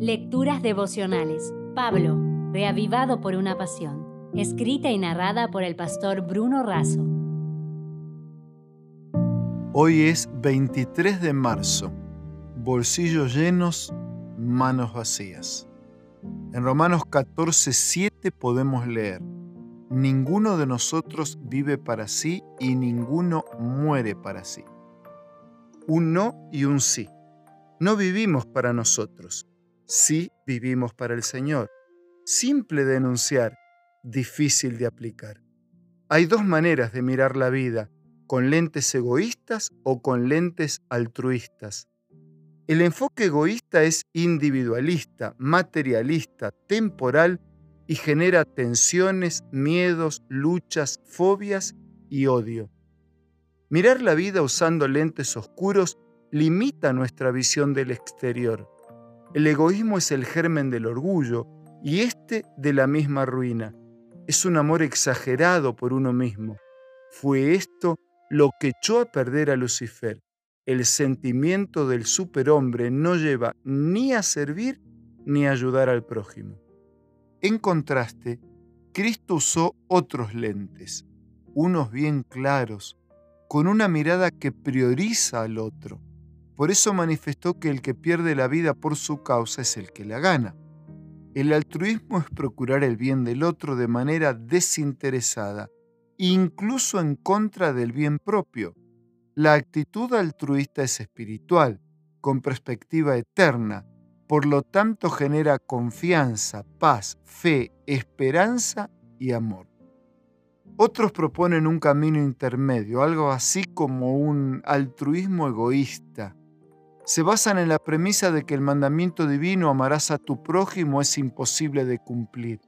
Lecturas devocionales. Pablo, reavivado por una pasión. Escrita y narrada por el pastor Bruno Razo. Hoy es 23 de marzo. Bolsillos llenos, manos vacías. En Romanos 14, 7 podemos leer, Ninguno de nosotros vive para sí y ninguno muere para sí. Un no y un sí. No vivimos para nosotros, sí vivimos para el Señor. Simple de enunciar, difícil de aplicar. Hay dos maneras de mirar la vida, con lentes egoístas o con lentes altruistas. El enfoque egoísta es individualista, materialista, temporal y genera tensiones, miedos, luchas, fobias y odio. Mirar la vida usando lentes oscuros limita nuestra visión del exterior. El egoísmo es el germen del orgullo y este de la misma ruina. Es un amor exagerado por uno mismo. Fue esto lo que echó a perder a Lucifer. El sentimiento del superhombre no lleva ni a servir ni a ayudar al prójimo. En contraste, Cristo usó otros lentes, unos bien claros, con una mirada que prioriza al otro. Por eso manifestó que el que pierde la vida por su causa es el que la gana. El altruismo es procurar el bien del otro de manera desinteresada, incluso en contra del bien propio. La actitud altruista es espiritual, con perspectiva eterna, por lo tanto genera confianza, paz, fe, esperanza y amor. Otros proponen un camino intermedio, algo así como un altruismo egoísta, se basan en la premisa de que el mandamiento divino amarás a tu prójimo es imposible de cumplir.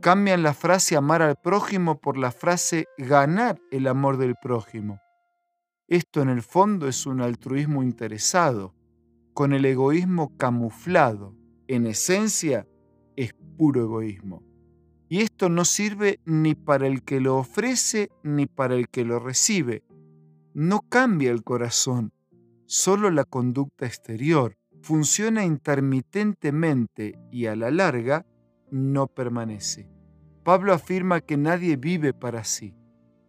Cambian la frase amar al prójimo por la frase ganar el amor del prójimo. Esto en el fondo es un altruismo interesado, con el egoísmo camuflado. En esencia es puro egoísmo. Y esto no sirve ni para el que lo ofrece ni para el que lo recibe. No cambia el corazón, solo la conducta exterior funciona intermitentemente y a la larga no permanece. Pablo afirma que nadie vive para sí.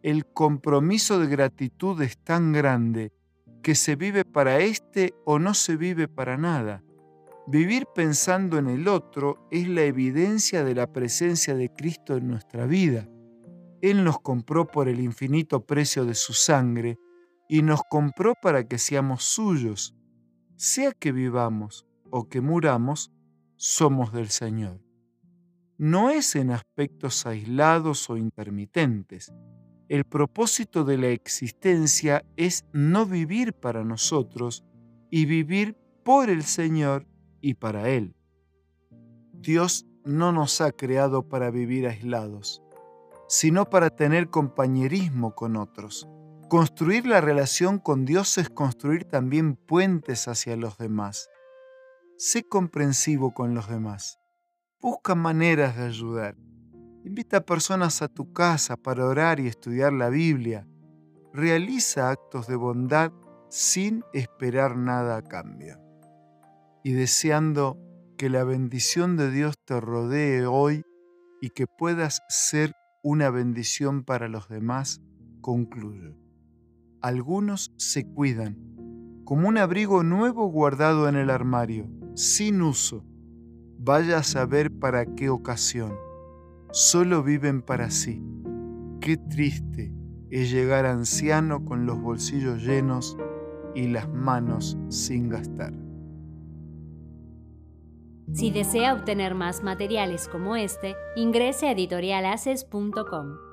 El compromiso de gratitud es tan grande que se vive para éste o no se vive para nada. Vivir pensando en el otro es la evidencia de la presencia de Cristo en nuestra vida. Él nos compró por el infinito precio de su sangre y nos compró para que seamos suyos. Sea que vivamos o que muramos, somos del Señor. No es en aspectos aislados o intermitentes. El propósito de la existencia es no vivir para nosotros y vivir por el Señor y para Él. Dios no nos ha creado para vivir aislados, sino para tener compañerismo con otros. Construir la relación con Dios es construir también puentes hacia los demás. Sé comprensivo con los demás. Busca maneras de ayudar. Invita a personas a tu casa para orar y estudiar la Biblia. Realiza actos de bondad sin esperar nada a cambio. Y deseando que la bendición de Dios te rodee hoy y que puedas ser una bendición para los demás, concluyo algunos se cuidan, como un abrigo nuevo guardado en el armario, sin uso. Vaya a saber para qué ocasión. Solo viven para sí. Qué triste es llegar anciano con los bolsillos llenos y las manos sin gastar. Si desea obtener más materiales como este, ingrese a editorialaces.com.